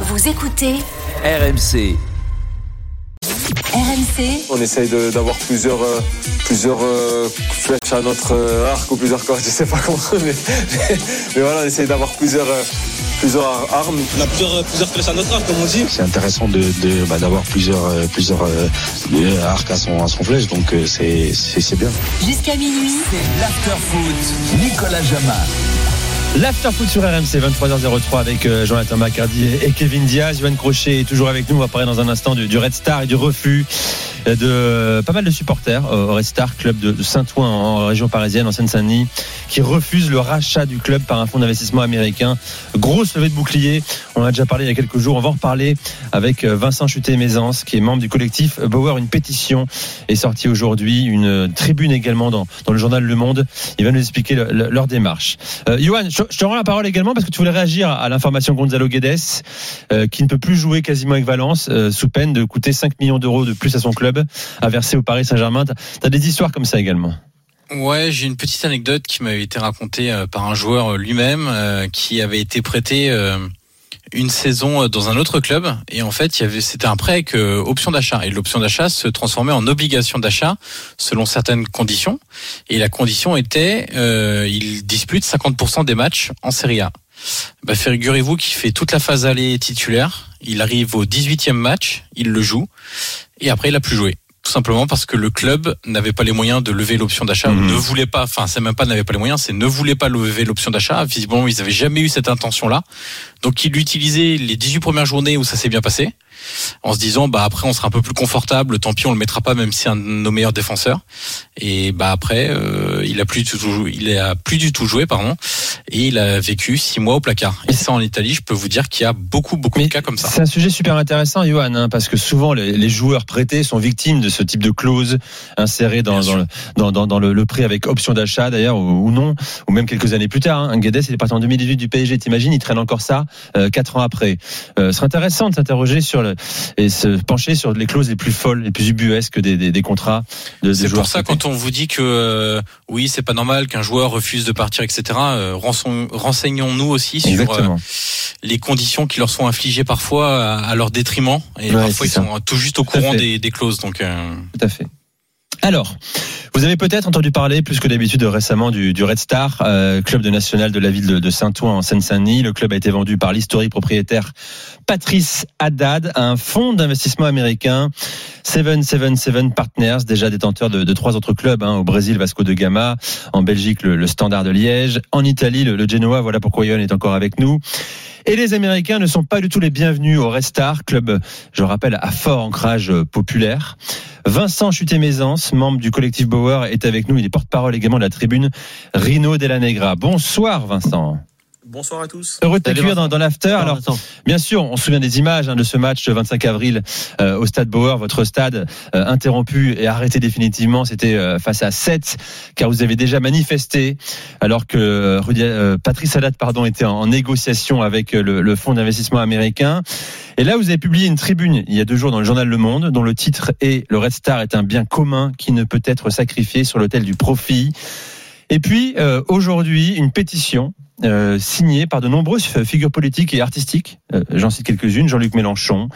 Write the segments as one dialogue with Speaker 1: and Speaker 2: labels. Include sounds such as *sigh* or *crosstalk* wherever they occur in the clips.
Speaker 1: Vous écoutez
Speaker 2: RMC.
Speaker 1: RMC
Speaker 3: On essaye de- d'avoir plusieurs, euh, plusieurs euh, flèches à notre euh, arc ou plusieurs cordes, je sais pas comment, mais, *laughs* mais- mais voilà, on essaye d'avoir plusieurs, euh, plusieurs ar- armes.
Speaker 4: On a plusieurs, plusieurs flèches à notre arc, comme on dit.
Speaker 5: c'est intéressant de, de- bah, d'avoir plusieurs euh, plusieurs euh, euh, arcs à son à son flèche donc c'est c'est c'est bien
Speaker 1: jusqu'à minuit.
Speaker 2: L'afterfoot. Nicolas Jamin.
Speaker 6: L'afterfoot sur RMC 23h03 avec euh, Jonathan Macardy et Kevin Diaz. Johan Crochet est toujours avec nous. On va parler dans un instant du, Red Star et du refus euh, de euh, pas mal de supporters au Red Star, club de, Saint-Ouen en région parisienne, en Seine-Saint-Denis, qui refusent le rachat du club par un fonds d'investissement américain. Grosse levée de bouclier. On en a déjà parlé il y a quelques jours. On va en reparler avec Vincent Chuté-Mézance, qui est membre du collectif Bauer. Une pétition est sortie aujourd'hui, une tribune également dans, dans le journal Le Monde. Il va nous expliquer le- le- leur démarche. Euh, je, te rends la parole également parce que tu voulais réagir à l'information Gonzalo Guedes, euh, qui ne peut plus jouer quasiment avec Valence, euh, sous peine de coûter 5 millions d'euros de plus à son club, à verser au Paris Saint-Germain. T'as as des histoires comme ça également.
Speaker 7: Ouais, j'ai une petite anecdote qui m'avait été racontée euh, par un joueur euh, lui-même euh, qui avait été prêté euh, une saison euh, dans un autre club. Et en fait, il avait c'était un prêt avec option d'achat. Et l'option d'achat se transformait en obligation d'achat selon certaines conditions. Et la condition était euh, il dispute 50% des matchs en Serie A. Bah, figurez-vous qu'il fait toute la phase aller titulaire, il arrive au 18e match, il le joue. Et après il a plus joué tout simplement parce que le club n'avait pas les moyens de lever l'option d'achat,
Speaker 6: Mhm.
Speaker 7: ne voulait pas, enfin c'est même pas n'avait pas les moyens, c'est ne voulait pas lever l'option d'achat. Visiblement, ils avaient jamais eu cette intention-là. Donc ils l'utilisaient les 18 premières journées où ça s'est bien passé, en se disant bah après on sera un peu plus confortable, tant pis on le mettra pas même si c'est un de nos meilleurs défenseurs. Et bah après euh, il a plus du tout joué, il a plus du tout joué pardon, et il a vécu six mois au placard. Et ça en Italie, je peux vous dire qu'il y a beaucoup beaucoup de cas comme ça.
Speaker 6: C'est un sujet super intéressant, Johan, hein, parce que souvent les, les joueurs prêtés sont victimes de ce type de clause insérée dans, dans, le, dans, dans, dans le, le prêt avec option d'achat d'ailleurs ou, ou non, ou même quelques années plus tard. Hein. Guedes, il est parti en 2018 du PSG, t'imagines, il traîne encore ça euh, quatre ans après. Euh, ce serait intéressant de s'interroger sur le, et se pencher sur les clauses les plus folles, les plus ubuesques des, des, des contrats de, des
Speaker 7: C'est
Speaker 6: joueurs.
Speaker 7: pour ça
Speaker 6: prêtés.
Speaker 7: quand on vous dit que euh, oui c'est pas normal qu'un joueur refuse de partir etc. renseignons-nous aussi sur euh, les conditions qui leur sont infligées parfois à, leur détriment et
Speaker 6: Ouais,
Speaker 7: parfois ils
Speaker 6: ça.
Speaker 7: sont tout juste au courant des, des clauses donc euh,
Speaker 6: Tout à fait. Alors, vous avez peut-être entendu parler plus que d'habitude récemment du, Red Star, euh, club de national de la ville de, Saint-Ouen en Seine-Saint-Denis. Le club a été vendu par l'historique propriétaire Patrice Haddad à un fonds d'investissement américain 777 Partners, déjà détenteur de, trois autres clubs, hein, au Brésil Vasco de Gama, en Belgique le, Standard de Liège, en Italie le, le Genoa, voilà pourquoi Yohan est encore avec nous. Et les Américains ne sont pas du tout les bienvenus au Red Star, club, je rappelle, à fort ancrage euh, populaire. Vincent Chuté-Mézance, membre du collectif Bauer, est avec nous. Il est porte-parole également de la tribune Rino Della Negra. Bonsoir Vincent.
Speaker 4: Bonsoir à tous.
Speaker 6: Heureux de t'accueillir dans, dans l'after. Alors, bien sûr, on se souvient des images hein, de ce match le 25 avril euh, au stade Bauer, votre stade euh, interrompu et arrêté définitivement. C'était euh, face à 7, car vous avez déjà manifesté, alors que Rudy- Patrice Haddad pardon, était en, en négociation avec le, le fonds d'investissement américain. Et là, vous avez publié une tribune il y a deux jours dans le journal Le Monde, dont le titre est Le Red Star est un bien commun qui ne peut être sacrifié sur l'autel du profit. Et puis, euh, aujourd'hui, une pétition euh, signée par de nombreuses figures politiques et artistiques. Euh, J'en cite quelques-unes. Jean-Luc Mélenchon,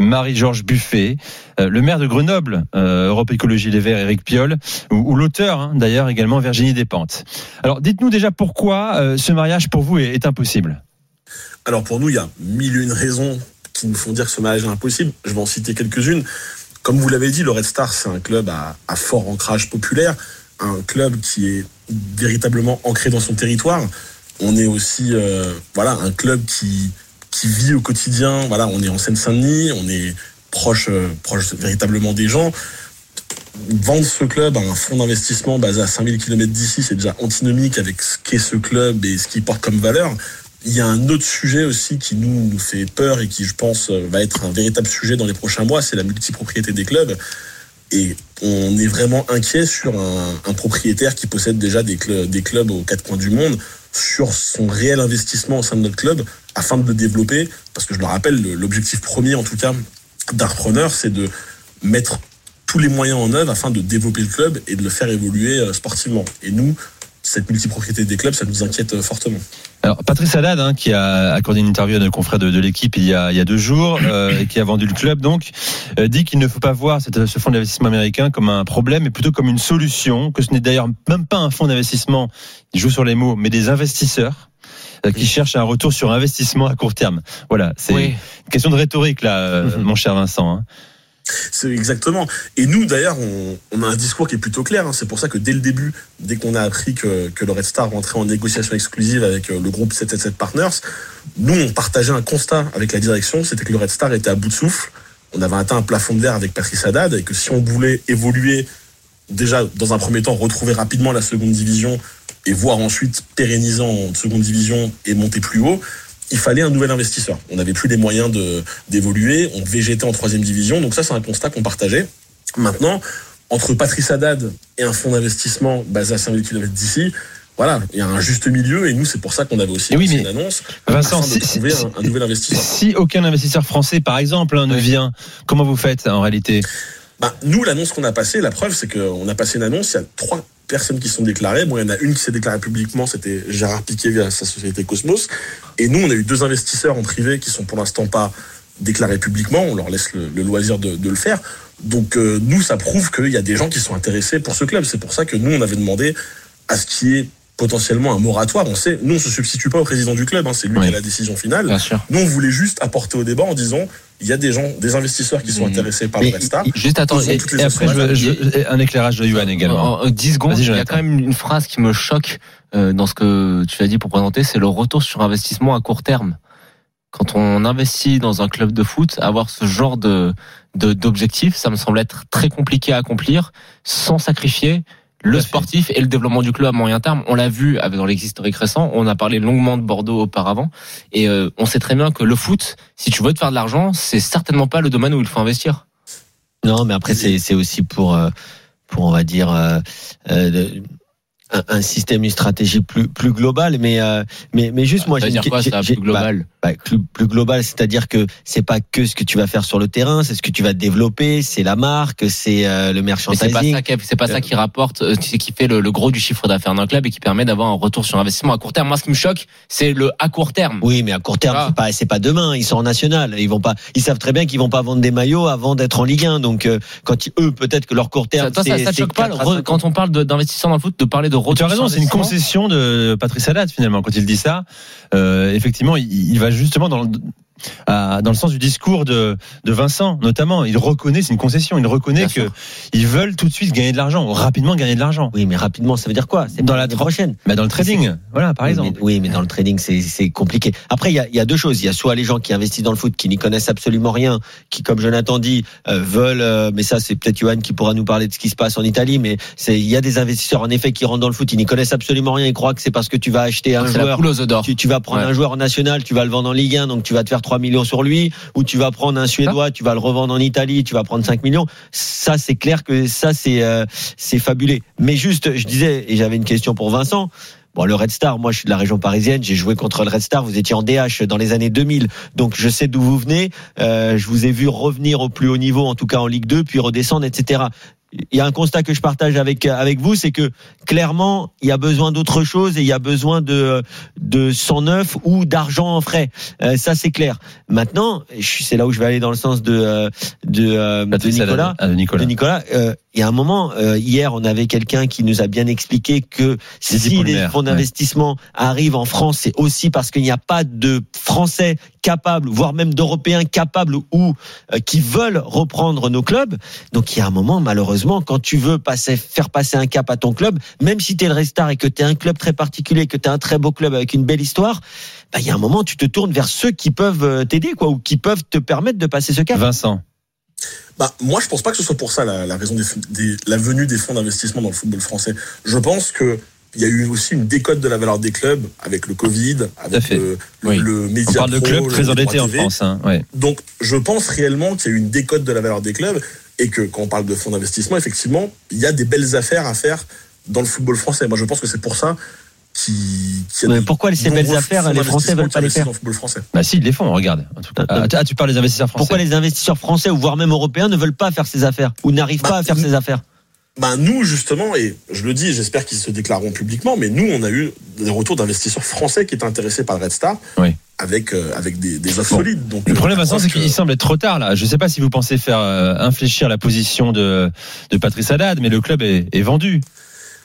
Speaker 6: Marie-Georges Buffet, euh, le maire de Grenoble, Europe Écologie Les Verts, Éric Piolle, ou, l'auteur hein, d'ailleurs également Virginie Despentes. Alors dites-nous déjà pourquoi ce mariage pour vous est, impossible?
Speaker 8: Alors pour nous, il y a mille et une raisons qui nous font dire que ce mariage est impossible. Je vais en citer quelques-unes. Comme vous l'avez dit, le Red Star, c'est un club à fort ancrage populaire, un club qui est véritablement ancré dans son territoire. On est aussi euh, voilà un club qui qui vit au quotidien. Voilà, on est en Seine-Saint-Denis, on est proche euh, proche véritablement des gens. Vendre ce club à un fonds d'investissement basé à 5000 km d'ici, c'est déjà antinomique avec ce qu'est ce club et ce qu'il porte comme valeur. Il y a un autre sujet aussi qui nous, nous fait peur et qui, je pense, euh, va être un véritable sujet dans les prochains mois, c'est la multipropriété des clubs. Et on est vraiment inquiet sur un, propriétaire qui possède déjà des, des clubs aux quatre coins du monde, sur son réel investissement au sein de notre club, afin de le développer. Parce que je le rappelle, le- l'objectif premier, en tout cas, d'un repreneur, c'est de mettre tous les moyens en œuvre afin de développer le club et de le faire évoluer euh, sportivement. Et nous, cette multipropriété des clubs, ça nous inquiète euh, fortement.
Speaker 6: Alors, Patrice Haddad, hein, qui a accordé une interview à nos confrères de, de l'équipe il, y a- il y a deux jours, euh, et qui a vendu le club, donc, euh, dit qu'il ne faut pas voir cette- ce fonds d'investissement américain comme un problème, mais plutôt comme une solution, que ce n'est d'ailleurs même pas un fonds d'investissement, il joue sur les mots, mais des investisseurs euh, qui cherchent un retour sur investissement à court terme. Voilà, c'est
Speaker 7: Oui.
Speaker 6: une question de rhétorique, là, euh,
Speaker 7: Mhm.
Speaker 6: mon cher Vincent. hein.
Speaker 8: C'est exactement. Et nous, d'ailleurs, on, a un discours qui est plutôt clair. hein. C'est pour ça que dès le début, dès qu'on a appris que, le Red Star rentrait en négociation exclusive avec euh, le groupe 777 Partners, nous, on partageait un constat avec la direction, c'était que le Red Star était à bout de souffle. On avait atteint un plafond de verre avec Patrice Haddad et que si on voulait évoluer, déjà, dans un premier temps, retrouver rapidement la seconde division et voir ensuite pérenniser en seconde division et monter plus haut, il fallait un nouvel investisseur. On n'avait plus les moyens de d'évoluer, on végétait en troisième division, donc ça c'est un constat qu'on partageait. Maintenant, entre Patrice Haddad et un fonds d'investissement basé à 5000 km d'ici, voilà, il y a un juste milieu et nous c'est pour ça qu'on avait aussi
Speaker 6: oui,
Speaker 8: une annonce
Speaker 6: Vincent, si-
Speaker 8: trouver
Speaker 6: si-
Speaker 8: un, un nouvel investisseur.
Speaker 6: Si aucun investisseur français, par exemple, hein, ne vient, comment vous faites en réalité?
Speaker 8: Bah, nous, l'annonce qu'on a passée, la preuve, c'est qu'on a passé une annonce, il y a trois personnes qui sont déclarées. Bon, il y en a une qui s'est déclarée publiquement, c'était Gérard Piquet via sa société Cosmos. Et nous, on a eu deux investisseurs en privé qui sont pour l'instant pas déclarés publiquement. On leur laisse le, loisir de, de le faire. Donc, euh, nous, ça prouve qu'il y a des gens qui sont intéressés pour ce club. C'est pour ça que nous, on avait demandé à ce qui est potentiellement un moratoire. On sait, nous, on se substitue pas au président du club. hein, c'est lui
Speaker 6: Oui.
Speaker 8: qui a la décision finale.
Speaker 7: Bien sûr.
Speaker 8: Nous, on voulait juste apporter au débat en disant, il y a des gens, des investisseurs qui sont
Speaker 7: Mhm.
Speaker 8: intéressés par
Speaker 1: Mais
Speaker 8: le Red Star.
Speaker 1: Juste attends, et-
Speaker 6: après, je je un éclairage de Yuan également.
Speaker 1: En, en 10 secondes, il y a quand même une phrase qui me choque euh, dans ce que tu as dit pour présenter, c'est le retour sur investissement à court terme. Quand on investit dans un club de foot, avoir ce genre de de- d'objectif, ça me semble être très compliqué à accomplir sans sacrifier le sportif et le développement du club à moyen terme. On l'a vu avec dans l'exhistorique récent, on a parlé longuement de Bordeaux auparavant, et euh, on sait très bien que le foot, si tu veux te faire de l'argent, c'est certainement pas le domaine où il faut investir.
Speaker 9: Non, mais après c'est aussi pour euh, pour on va dire euh, euh, un, un système, une stratégie plus plus globale. Mais euh, mais mais juste moi j'ai
Speaker 1: quoi, ça, plus global
Speaker 9: bah, plus, plus global, c'est-à-dire que c'est pas que ce que tu vas faire sur le terrain, c'est ce que tu vas développer, c'est la marque, c'est euh, le
Speaker 1: Mais c'est pas
Speaker 9: merchandising.
Speaker 1: ça, qui- c'est pas ça qui rapporte, euh, qui qui fait le, le gros du chiffre d'affaires d'un club et qui permet d'avoir un retour sur investissement à court terme. Moi, ce qui me choque, c'est le à court terme.
Speaker 9: Oui, mais à court terme,
Speaker 1: Ah.
Speaker 9: c'est pas c'est pas demain. Ils sont en national. Ils vont pas. Ils savent très bien qu'ils vont pas vendre des maillots avant d'être en Ligue 1. Donc euh, quand ils- eux, peut-être que leur court terme,
Speaker 1: Ça, toi, ça,
Speaker 9: c'est-
Speaker 1: ça te
Speaker 9: c'est
Speaker 1: choque pas quand on parle d'investisseurs dans le foot de parler de
Speaker 6: Tu as raison, c'est une concession de Patrice Haddad finalement quand il dit ça. Euh, effectivement, il, il va justement dans le, à- dans le sens du discours de, de Vincent, notamment. Il reconnaît, c'est une concession. Il reconnaît
Speaker 9: Bien
Speaker 6: que
Speaker 9: sûr.
Speaker 6: ils veulent tout de suite gagner de l'argent, rapidement gagner de l'argent.
Speaker 9: Oui, mais rapidement, ça veut dire quoi? C'est
Speaker 6: Dans la
Speaker 9: prochaine.
Speaker 6: Bah dans le trading, voilà, par
Speaker 9: Oui,
Speaker 6: exemple.
Speaker 9: mais- oui, mais dans le trading, c'est c'est compliqué. Après, il y a, il y a deux choses. Il y a soit les gens qui investissent dans le foot, qui n'y connaissent absolument rien, qui, comme Jonathan dit, euh, veulent. euh, mais ça, c'est peut-être Johan qui pourra nous parler de ce qui se passe en Italie. Mais c'est il y a des investisseurs en effet qui rentrent dans le foot, ils n'y connaissent absolument rien. Ils croient que c'est parce que tu vas acheter un joueur. Tu, tu vas prendre
Speaker 1: Ouais.
Speaker 9: un joueur national, tu vas le vendre en Ligue 1, donc tu vas te faire 3 millions sur lui, ou tu vas prendre un Suédois, tu vas le revendre en Italie, tu vas prendre 5 millions. Ça, c'est clair que ça, c'est euh, c'est fabulé. Mais juste, je disais, et j'avais une question pour Vincent. Bon, le Red Star, moi je suis de la région parisienne, j'ai joué contre le Red Star, vous étiez en DH dans les années 2000, donc je sais d'où vous venez, euh, je vous ai vu revenir au plus haut niveau, en tout cas en Ligue 2, puis redescendre, etc. Il y a un constat que je partage avec avec vous, c'est que clairement il y a besoin d'autre chose et il y a besoin de de sang neuf ou d'argent en frais. Euh, ça c'est clair. Maintenant, c'est là où je vais aller dans le sens de euh, de, euh, Nicolas
Speaker 6: de Nicolas.
Speaker 9: de Nicolas, euh, il y a un moment, euh, hier, on avait quelqu'un qui nous a bien expliqué que si les fonds
Speaker 6: ouais.
Speaker 9: d'investissement arrivent en France, c'est aussi parce qu'il n'y a pas de Français capables, voire même d'Européens capables ou euh, qui veulent reprendre nos clubs. Donc il y a un moment, malheureusement, quand tu veux passer, faire passer un cap à ton club, même si tu es le Restar et que tu es un club très particulier, que tu es un très beau club avec une belle histoire, bah, il y a un moment, tu te tournes vers ceux qui peuvent euh, t'aider, quoi, ou qui peuvent te permettre de passer ce cap.
Speaker 6: Vincent.
Speaker 8: Bah, moi, je pense pas que ce soit pour ça la, la raison des, des- la venue des fonds d'investissement dans le football français. Je pense que il y a eu aussi une décote de la valeur des clubs avec le Covid, avec
Speaker 6: fait.
Speaker 8: le,
Speaker 7: Oui.
Speaker 8: le
Speaker 6: On
Speaker 8: média
Speaker 6: parle de clubs très endettés en. France. Hein, ouais.
Speaker 8: Donc, je pense réellement qu'il y a eu une décote de la valeur des clubs et que quand on parle de fonds d'investissement, effectivement, il y a des belles affaires à faire dans le football français. Moi, je pense que c'est pour ça y a
Speaker 9: Mais pourquoi ces belles affaires, les Français veulent pas les
Speaker 8: qui
Speaker 9: faire
Speaker 8: investissent dans le football français?
Speaker 6: Bah si, ils les font, regarde. En tout cas. Ah, tu parles des investisseurs français.
Speaker 9: Pourquoi les investisseurs français ou voire même européens ne veulent pas faire ces affaires ou n'arrivent
Speaker 8: Bah,
Speaker 9: pas à faire ces affaires?
Speaker 8: Bah nous justement, et je le dis, j'espère qu'ils se déclareront publiquement, mais nous on a eu des retours d'investisseurs français qui étaient intéressés par le Red Star,
Speaker 6: Oui.
Speaker 8: avec euh, avec des, des offres
Speaker 6: Bon.
Speaker 8: solides. Donc
Speaker 6: Le
Speaker 8: euh,
Speaker 6: problème,
Speaker 8: je
Speaker 6: Vincent, c'est
Speaker 8: que-
Speaker 6: qu'il semble être trop tard là. Je ne sais pas si vous pensez faire euh, infléchir la position de, de Patrice Haddad, mais le club est, est vendu.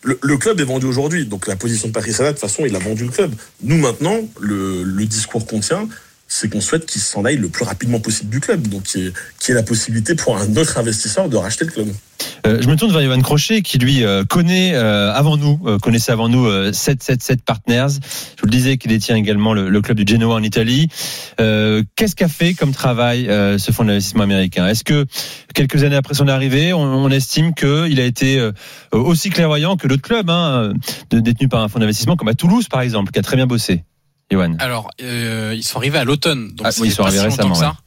Speaker 8: le, le club est vendu aujourd'hui, donc la position de Patrice Haddad, de toute façon, il a vendu le club. Nous maintenant, le, le discours qu'on tient, c'est qu'on souhaite qu'il s'en aille le plus rapidement possible du club, donc y ait la possibilité pour un autre investisseur de racheter le club.
Speaker 6: Euh, je me tourne vers Ivan Crochet qui lui euh, connaît euh, avant nous, euh, connaissait avant nous euh, 777 Partners. Je vous le disais qu'il détient également le, le club du Genoa en Italie. Euh, Qu'est-ce qu'a fait comme travail euh, ce fonds d'investissement américain? Est-ce que quelques années après son arrivée, on, on estime qu'il a été euh, aussi clairvoyant que d'autres clubs hein, détenus par un fonds d'investissement comme à Toulouse par exemple, qui a très bien bossé?
Speaker 7: Alors, euh, ils sont arrivés à l'automne, donc
Speaker 6: Ah,
Speaker 7: c'est
Speaker 6: oui, ils sont
Speaker 7: pas
Speaker 6: arrivés
Speaker 7: si longtemps
Speaker 6: récemment,
Speaker 7: que ça.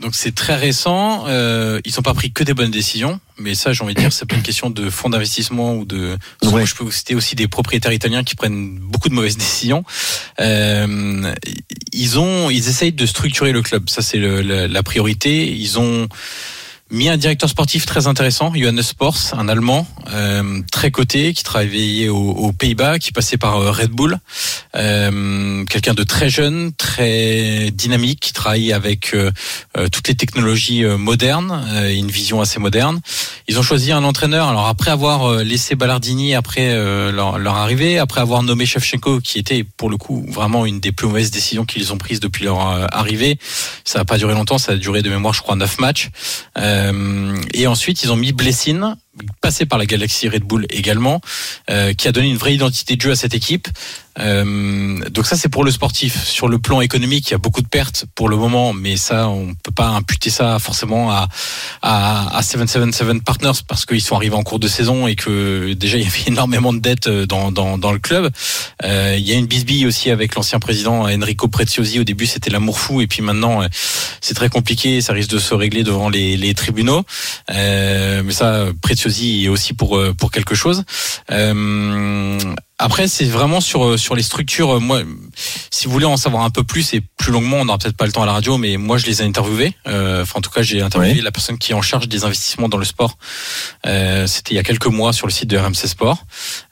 Speaker 7: Donc c'est très récent. Euh, ils n'ont pas pris que des bonnes décisions, mais ça, j'ai envie de dire, c'est pas une question de fonds d'investissement ou de. Moi, je peux vous citer aussi des propriétaires italiens qui prennent beaucoup de mauvaises *laughs* décisions. Euh, ils ont, ils essayent de structurer le club. Ça, c'est la priorité. Ils ont mis un directeur sportif très intéressant, Johannes Sports, un Allemand euh, très coté, qui travaillait aux, aux Pays-Bas, qui passait par euh, Red Bull, euh, quelqu'un de très jeune, très dynamique, qui travaille avec euh, euh, toutes les technologies modernes, une vision assez moderne. Ils ont choisi un entraîneur. Alors après avoir laissé Ballardini après leur, leur arrivée, après avoir nommé Shevchenko, qui était pour le coup vraiment une des plus mauvaises décisions qu'ils ont prises depuis leur arrivée. Ça n'a pas duré longtemps, ça a duré de mémoire, je crois, neuf matchs. Et ensuite, ils ont mis Blessing, passé par la Galaxy Red Bull également, euh, qui a donné une vraie identité de jeu à cette équipe. Euh, donc ça, c'est pour le sportif. Sur le plan économique, il y a beaucoup de pertes pour le moment, mais ça, on peut pas imputer ça forcément à à, à 777 Partners parce qu'ils sont arrivés en cours de saison et que déjà *laughs* il y avait énormément de dettes dans dans, dans le club. Euh, il y a une bisbille aussi avec l'ancien président Enrico Preziosi. Au début, c'était l'amour fou, et puis maintenant, euh, c'est très compliqué. Ça risque de se régler devant les, les tribunaux. Euh, mais ça, Preziosi est aussi pour euh, pour quelque chose. Euh, après, c'est vraiment sur sur les structures. Moi, si vous voulez en savoir un peu plus et plus longuement, on n'aura peut-être pas le temps à la radio, mais moi, je les ai interviewés. Euh, enfin, en tout cas, j'ai interviewé
Speaker 6: Oui.
Speaker 7: la personne qui est en charge des investissements dans le sport. Euh, C'était il y a quelques mois sur le site de RMC Sport,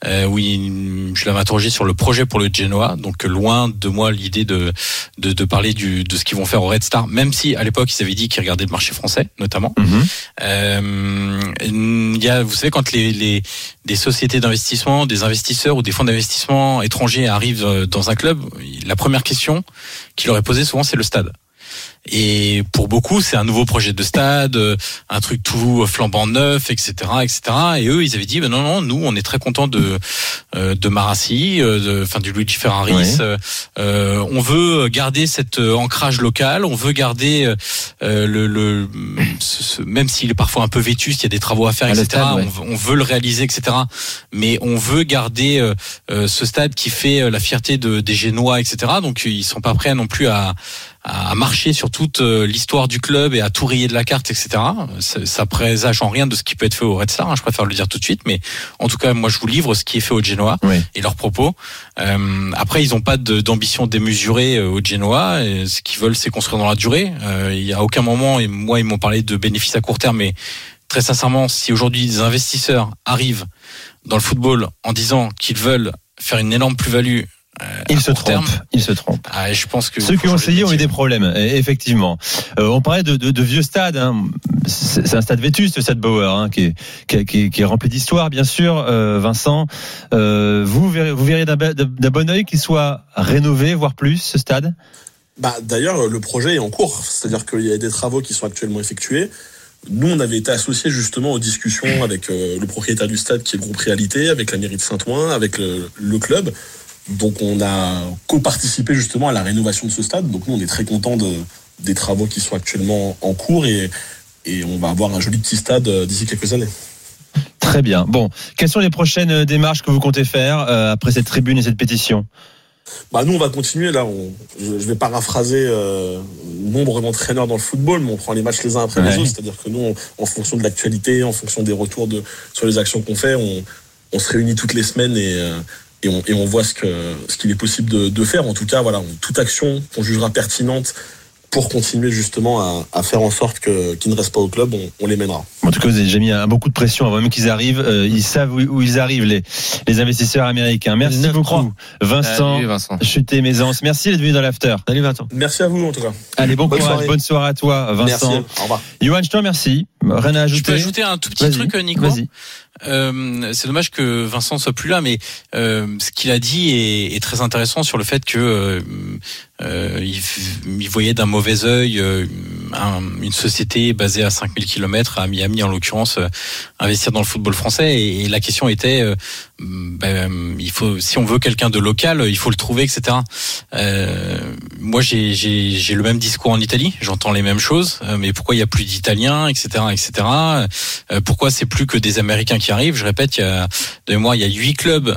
Speaker 7: euh, où il- je l'avais interrogé sur le projet pour le Genoa. Donc, loin de moi l'idée de, de de parler du de ce qu'ils vont faire au Red Star, même si à l'époque ils avaient dit qu'ils regardaient le marché français, notamment.
Speaker 6: Mhm.
Speaker 7: Euh, il y a, vous savez, quand les, les des sociétés d'investissement, des investisseurs ou des fonds d'investissement étrangers arrivent euh, dans un club, la première question qu'il leur est posée souvent, c'est le stade. Et pour beaucoup, c'est un nouveau projet de stade, euh, un truc tout flambant neuf, etc., etc. Et eux, ils avaient dit, ben non, non, nous, on est très contents de euh, de Marassi, euh, de, enfin du Luigi Ferraris.
Speaker 6: Ouais.
Speaker 7: Euh, on veut garder cet ancrage local, on veut garder euh, le, le ce- ce- même s'il est parfois un peu vétuste, il y a des travaux à faire, etc.
Speaker 6: stade, ouais.
Speaker 7: on, veut, on veut le réaliser, etc. Mais on veut garder euh, ce stade qui fait la fierté de, des Génois, etc. Donc ils sont pas prêts non plus à, à marcher sur toute euh, l'histoire du club et à tout rayer de la carte, etc. Ça, ça présage en rien de ce qui peut être fait au Red Star. hein, je préfère le dire tout de suite, mais en tout cas, moi, je vous livre ce qui est fait au Genoa
Speaker 6: Oui.
Speaker 7: et leurs propos. Euh, après, ils n'ont pas d'ambition démesurée euh, au Genoa. Et ce qu'ils veulent, c'est construire dans la durée. Euh, il y a aucun moment, et moi, ils m'ont parlé de bénéfices à court terme, mais très sincèrement, si aujourd'hui des investisseurs arrivent dans le football en disant qu'ils veulent faire une énorme plus-value,
Speaker 6: Il
Speaker 7: à
Speaker 6: se trompe. Il se trompe.
Speaker 7: ah, je pense que
Speaker 6: Ceux qui ont essayé ont eu des problèmes, et- effectivement. Euh, on parlait de, de, de vieux stades. hein. C'est un stade vétuste, le stade Bauer, hein, qui, est, qui, est, qui est- qui est rempli d'histoire, bien sûr. Euh, Vincent, euh, vous verrez, vous verriez d'un bon œil qu'il soit rénové, voire plus, ce stade?
Speaker 8: Bah, D'ailleurs, le projet est en cours, c'est-à-dire qu'il y a des travaux qui sont actuellement effectués. Nous, on avait été associés justement aux discussions avec euh, le propriétaire du stade, qui est le groupe Réalité, avec la mairie de Saint-Ouen, avec le, le club. Donc, on a co-participé justement à la rénovation de ce stade. Donc, nous, on est très contents de, des travaux qui sont actuellement en cours et, et on va avoir un joli petit stade euh, d'ici quelques années.
Speaker 6: Très bien. Bon, quelles sont les prochaines euh, démarches que vous comptez faire euh, après cette tribune et cette pétition?
Speaker 8: Bah, nous, on va continuer. Là, on, je, je vais paraphraser euh, nombre d'entraîneurs dans le football, mais on prend les matchs les uns après
Speaker 6: Ouais.
Speaker 8: les autres. C'est-à-dire que nous, on- en fonction de l'actualité, en fonction des retours de, sur les actions qu'on fait, on, on se réunit toutes les semaines et, euh, et, on, et on voit ce que ce qu'il est possible de, de faire. En tout cas, voilà, toute action qu'on jugera pertinente pour continuer justement à, à faire en sorte que qu'ils ne restent pas au club, on, on les mènera.
Speaker 6: En tout cas, vous avez déjà mis un- beaucoup de pression avant même qu'ils arrivent. Euh, ils savent où, où ils arrivent, les, les investisseurs américains. Merci
Speaker 9: 9-3.
Speaker 6: beaucoup, Vincent.
Speaker 1: Salut, Vincent.
Speaker 6: Chuté Maisance. Merci d'être venu dans l'after.
Speaker 9: Salut Vincent.
Speaker 8: Merci à vous en tout cas.
Speaker 6: Allez, bon
Speaker 8: Bonne
Speaker 6: courage,
Speaker 8: soirée.
Speaker 6: bonne soirée à toi, Vincent.
Speaker 8: Merci. Au revoir.
Speaker 6: Johan, je te remercie. Rien à
Speaker 7: Je
Speaker 6: ajouter.
Speaker 7: peux ajouter un tout petit
Speaker 6: Vas-y,
Speaker 7: truc, Nico.
Speaker 6: Vas-y.
Speaker 7: Euh, c'est dommage que Vincent soit plus là, mais euh, ce qu'il a dit est, est très intéressant sur le fait que euh, il, il voyait d'un mauvais œil euh, un- une société basée à 5000 km à Miami en l'occurrence euh, investir dans le football français. Et, la question était euh, ben, il faut si on veut quelqu'un de local il faut le trouver etc euh, moi j'ai le même discours en Italie. J'entends les mêmes choses. Mais pourquoi il y a plus d'Italiens etc etc pourquoi c'est plus que des Américains qui arrivent? Je répète, il y a de moi, il y a huit clubs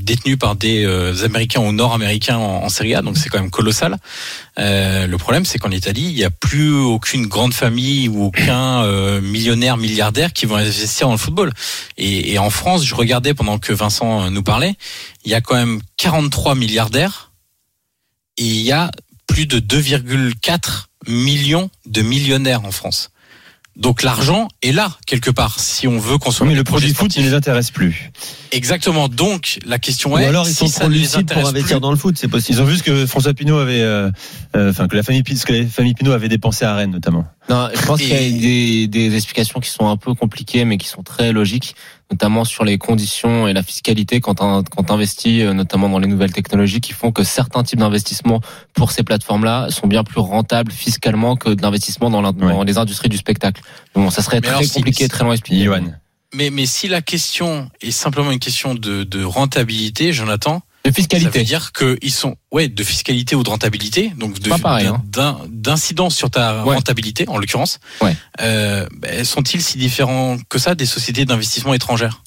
Speaker 7: détenus par des Américains ou Nord-Américains en, en Serie A, donc c'est quand même colossal. Euh, le problème, c'est qu'en Italie, il n'y a plus aucune grande famille ou aucun euh, millionnaire, milliardaire qui vont investir dans le football. Et, et en France, je regardais pendant que Vincent nous parlait, il y a quand même 43 milliardaires et il y a plus de 2,4 millions de millionnaires en France. Donc l'argent est là quelque part si on veut consommer
Speaker 6: Mais le produit foot, ne les intéresse plus.
Speaker 7: Exactement. Donc la question
Speaker 9: Ou
Speaker 7: est
Speaker 9: alors ils sont trop lucides pour investir
Speaker 7: plus,
Speaker 9: dans le foot, c'est possible.
Speaker 6: Ils ont vu ce que François Pinault avait, euh, euh, enfin que la famille, ce que la famille Pinault avait dépensé à Rennes notamment.
Speaker 1: Non, je pense qu'il y a des, des explications qui sont un peu compliquées, mais qui sont très logiques, notamment sur les conditions et la fiscalité quand on quand investis, euh, notamment dans les nouvelles technologies, qui font que certains types d'investissements pour ces plateformes-là sont bien plus rentables fiscalement que de l'investissement dans, les industries du spectacle. Bon, ça serait
Speaker 7: Mais
Speaker 1: très compliqué,
Speaker 7: si-
Speaker 1: très long à expliquer.
Speaker 7: Mais mais si la question est simplement une question de, de rentabilité, Jonathan,
Speaker 1: De
Speaker 7: ça
Speaker 1: fiscalité.
Speaker 7: veut dire que ils sont ouais de fiscalité ou de rentabilité, donc de
Speaker 1: hein.
Speaker 7: d'incidence sur ta
Speaker 1: Ouais.
Speaker 7: rentabilité en l'occurrence.
Speaker 1: Ouais.
Speaker 7: Euh, ben, sont-ils si différents que ça des sociétés d'investissement étrangères?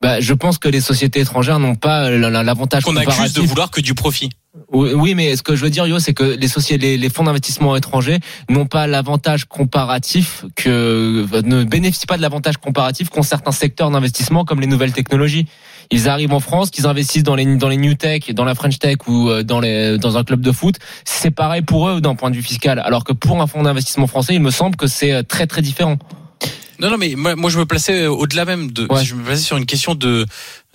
Speaker 1: Bah, je pense que les sociétés étrangères n'ont pas la- la- l'avantage
Speaker 7: qu'on accuse de vouloir que du profit
Speaker 1: Oui, mais ce que je veux dire, Yo, c'est que les sociétés, les, fonds d'investissement étrangers n'ont pas l'avantage comparatif que ne bénéficient pas de l'avantage comparatif qu'ont certains secteurs d'investissement comme les nouvelles technologies. Ils arrivent en France, qu'ils investissent dans les dans les new tech, dans la French tech ou euh, dans les dans un club de foot, c'est pareil pour eux d'un point de vue fiscal. Alors que pour un fonds d'investissement français, il me semble que c'est euh, très très différent.
Speaker 7: Non, non, mais moi, moi je me plaçais au-delà même de.
Speaker 1: Ouais.
Speaker 7: Je me plaçais sur une question de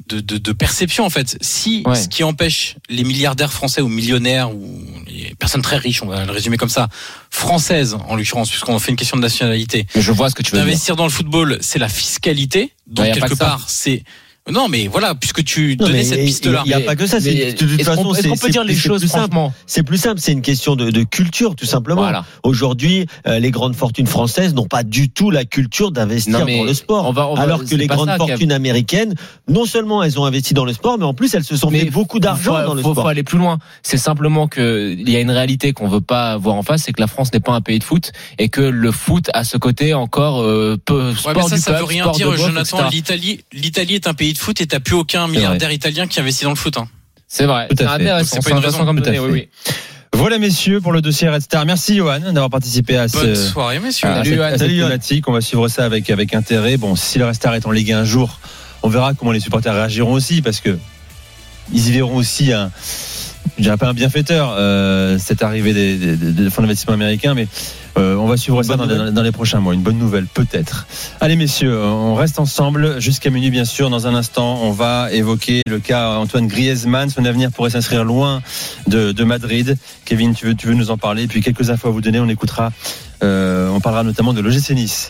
Speaker 7: de, de, de perception en fait. Si
Speaker 1: Ouais.
Speaker 7: ce qui empêche les milliardaires français ou millionnaires ou les personnes très riches, on va le résumer comme ça, françaises en l'occurrence, puisqu'on fait une question de nationalité,
Speaker 1: Mais je vois ce que tu veux
Speaker 7: d'investir dans le football, c'est la fiscalité. Donc quelque part, c'est non, mais voilà, puisque tu
Speaker 9: Non,
Speaker 7: donnais cette
Speaker 9: il-
Speaker 7: piste-là.
Speaker 9: il y a pas que ça,
Speaker 1: Mais
Speaker 9: de toute façon, c'est-
Speaker 1: qu'on peut
Speaker 9: c'est-
Speaker 1: dire les choses
Speaker 9: plus simple.
Speaker 1: franchement
Speaker 9: C'est plus simple, c'est une question de, de culture, tout simplement.
Speaker 1: Voilà.
Speaker 9: Aujourd'hui, euh, les grandes fortunes françaises n'ont pas du tout la culture d'investir dans le sport.
Speaker 1: on va- on va-
Speaker 9: alors que les grandes
Speaker 1: ça,
Speaker 9: fortunes américaines, non seulement elles ont investi dans le sport, mais en plus elles se sont
Speaker 1: Mais
Speaker 9: fait beaucoup d'argent dans le
Speaker 1: faut,
Speaker 9: sport.
Speaker 1: faut aller plus loin. C'est simplement que il y a une réalité qu'on veut pas voir en face, c'est que la France n'est pas un pays de foot et que le foot a ce côté encore euh, peu, sport
Speaker 7: Ouais, mais ça,
Speaker 1: du
Speaker 7: ça
Speaker 1: peuple,
Speaker 7: veut rien dire, Jonathan. L'Italie, l'Italie est un pays de foot et t'as plus aucun milliardaire italien qui investit dans le foot. Hein.
Speaker 1: C'est vrai. C'est intéressant.
Speaker 7: C'est pas une raison.
Speaker 1: comme
Speaker 6: Tout à
Speaker 1: données,
Speaker 6: fait.
Speaker 1: oui, oui.
Speaker 6: Voilà messieurs pour le dossier Red Star. Merci Johan d'avoir participé à
Speaker 7: Bonne
Speaker 6: ce
Speaker 7: soirée, messieurs.
Speaker 6: à
Speaker 1: Salut,
Speaker 6: cette,
Speaker 1: Johan.
Speaker 6: à cette
Speaker 9: Salut.
Speaker 6: On va suivre ça avec avec intérêt. Bon, si le Red Star est en Ligue 1 un jour, on verra comment les supporters réagiront aussi parce que ils y verront aussi un je dirais pas un bienfaiteur euh, cette arrivée des, des- des- fonds d'investissement américains, mais euh, on va suivre
Speaker 9: Une
Speaker 6: ça dans les prochains mois. Une bonne nouvelle, peut-être. Allez, messieurs, on reste ensemble jusqu'à minuit, bien sûr. Dans un instant, on va évoquer le cas Antoine Griezmann. Son avenir pourrait s'inscrire loin de, de Madrid. Kevin, tu veux, tu veux nous en parler? Et puis quelques infos à vous donner. On écoutera, euh, on parlera notamment de l'OGC Nice